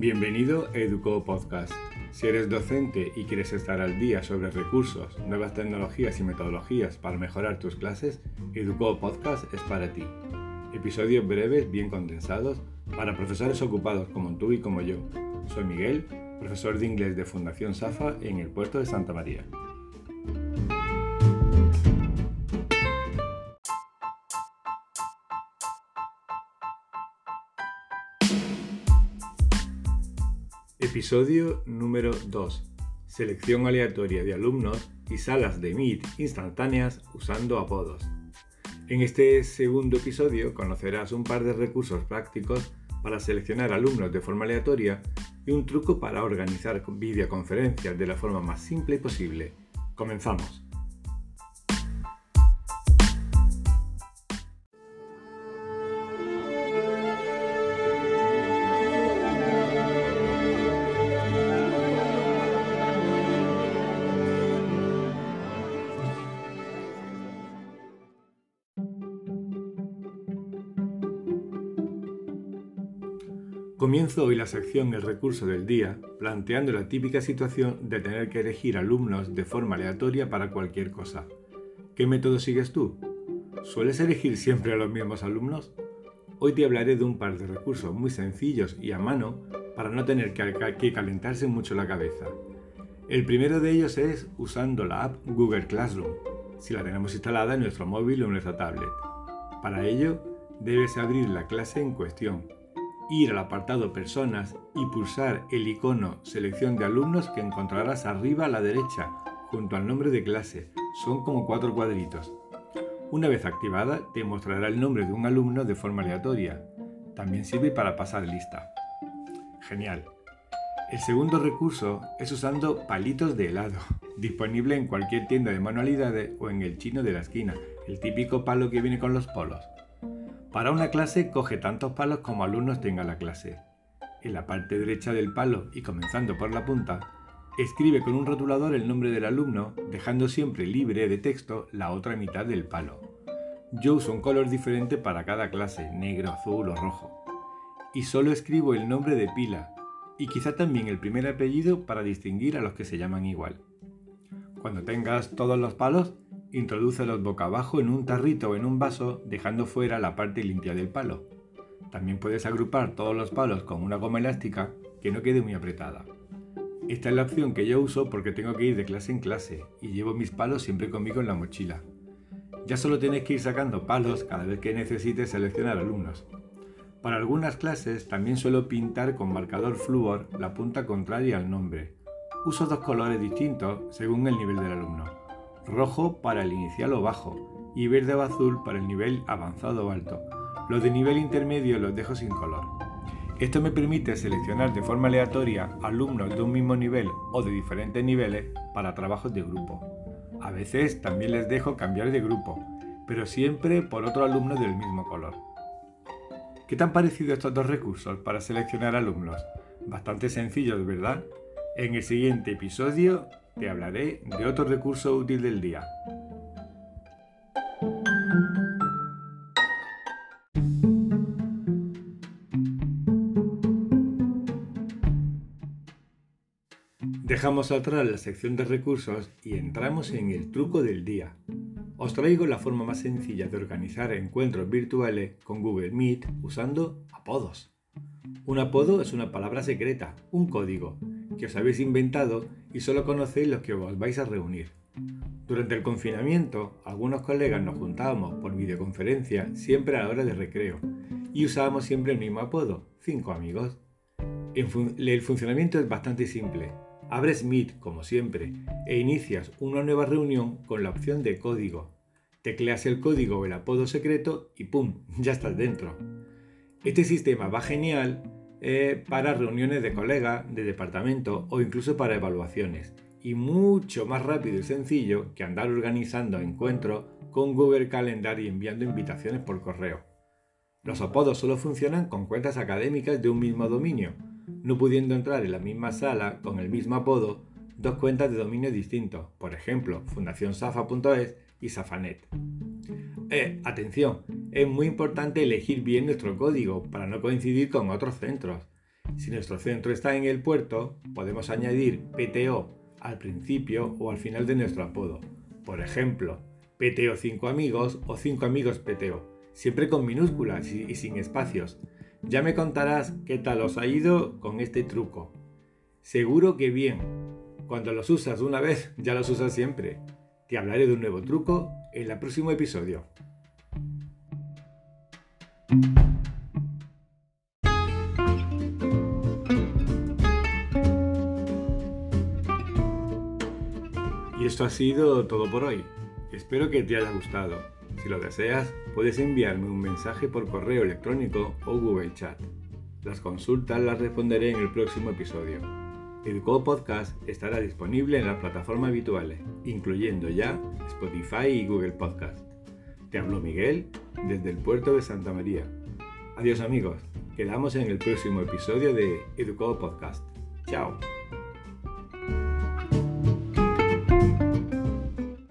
Bienvenido a Educo Podcast. Si eres docente y quieres estar al día sobre recursos, nuevas tecnologías y metodologías para mejorar tus clases, Educo Podcast es para ti. Episodios breves, bien condensados, para profesores ocupados como tú y como yo. Soy Miguel, profesor de inglés de Fundación SAFA en el puerto de Santa María. Episodio número 2. Selección aleatoria de alumnos y salas de Meet instantáneas usando apodos. En este segundo episodio conocerás un par de recursos prácticos para seleccionar alumnos de forma aleatoria y un truco para organizar videoconferencias de la forma más simple posible. Comenzamos. Comienzo hoy la sección El recurso del día planteando la típica situación de tener que elegir alumnos de forma aleatoria para cualquier cosa. ¿Qué método sigues tú? ¿Sueles elegir siempre a los mismos alumnos? Hoy te hablaré de un par de recursos muy sencillos y a mano para no tener que calentarse mucho la cabeza. El primero de ellos es usando la app Google Classroom, si la tenemos instalada en nuestro móvil o en nuestra tablet. Para ello, debes abrir la clase en cuestión ir al apartado Personas y pulsar el icono Selección de alumnos que encontrarás arriba a la derecha, junto al nombre de clase. Son como cuatro cuadritos. Una vez activada, te mostrará el nombre de un alumno de forma aleatoria. También sirve para pasar lista. Genial. El segundo recurso es usando palitos de helado, disponible en cualquier tienda de manualidades o en el chino de la esquina, el típico palo que viene con los polos. Para una clase coge tantos palos como alumnos tenga la clase. En la parte derecha del palo y comenzando por la punta, escribe con un rotulador el nombre del alumno, dejando siempre libre de texto la otra mitad del palo. Yo uso un color diferente para cada clase, negro, azul o rojo. Y solo escribo el nombre de pila, y quizá también el primer apellido para distinguir a los que se llaman igual. Cuando tengas todos los palos, Introdúcelos boca abajo en un tarrito o en un vaso dejando fuera la parte limpia del palo. También puedes agrupar todos los palos con una goma elástica que no quede muy apretada. Esta es la opción que yo uso porque tengo que ir de clase en clase y llevo mis palos siempre conmigo en la mochila. Ya solo tienes que ir sacando palos cada vez que necesites seleccionar alumnos. Para algunas clases también suelo pintar con marcador flúor la punta contraria al nombre. Uso dos colores distintos según el nivel del alumno rojo para el inicial o bajo y verde o azul para el nivel avanzado o alto. Los de nivel intermedio los dejo sin color. Esto me permite seleccionar de forma aleatoria alumnos de un mismo nivel o de diferentes niveles para trabajos de grupo. A veces también les dejo cambiar de grupo, pero siempre por otro alumno del mismo color. ¿Qué tan parecido estos dos recursos para seleccionar alumnos? Bastante sencillos, ¿verdad? En el siguiente episodio te hablaré de otro recurso útil del día. Dejamos atrás la sección de recursos y entramos en el truco del día. Os traigo la forma más sencilla de organizar encuentros virtuales con Google Meet usando apodos. Un apodo es una palabra secreta, un código, que os habéis inventado y solo conocéis los que os vais a reunir. Durante el confinamiento, algunos colegas nos juntábamos por videoconferencia siempre a la hora de recreo y usábamos siempre el mismo apodo, cinco amigos. el funcionamiento es bastante simple. Abres Meet, como siempre, e inicias una nueva reunión con la opción de código. Tecleas el código o el apodo secreto y ¡pum! ya estás dentro. Este sistema va genial eh, para reuniones de colegas, de departamento o incluso para evaluaciones. Y mucho más rápido y sencillo que andar organizando encuentros con Google Calendar y enviando invitaciones por correo. Los apodos solo funcionan con cuentas académicas de un mismo dominio, no pudiendo entrar en la misma sala con el mismo apodo dos cuentas de dominio distintos, por ejemplo, fundacionsafa.es y Safanet. Eh, atención, es muy importante elegir bien nuestro código para no coincidir con otros centros. Si nuestro centro está en el puerto, podemos añadir PTO al principio o al final de nuestro apodo. Por ejemplo, PTO 5 amigos o 5 amigos PTO, siempre con minúsculas y sin espacios. Ya me contarás qué tal os ha ido con este truco. Seguro que bien. Cuando los usas una vez, ya los usas siempre. Te hablaré de un nuevo truco en el próximo episodio. Y esto ha sido todo por hoy. Espero que te haya gustado. Si lo deseas, puedes enviarme un mensaje por correo electrónico o Google Chat. Las consultas las responderé en el próximo episodio. Educo Podcast estará disponible en las plataformas habituales, incluyendo ya Spotify y Google Podcast. Te hablo Miguel desde el puerto de Santa María. Adiós amigos, quedamos en el próximo episodio de Educo Podcast. Chao.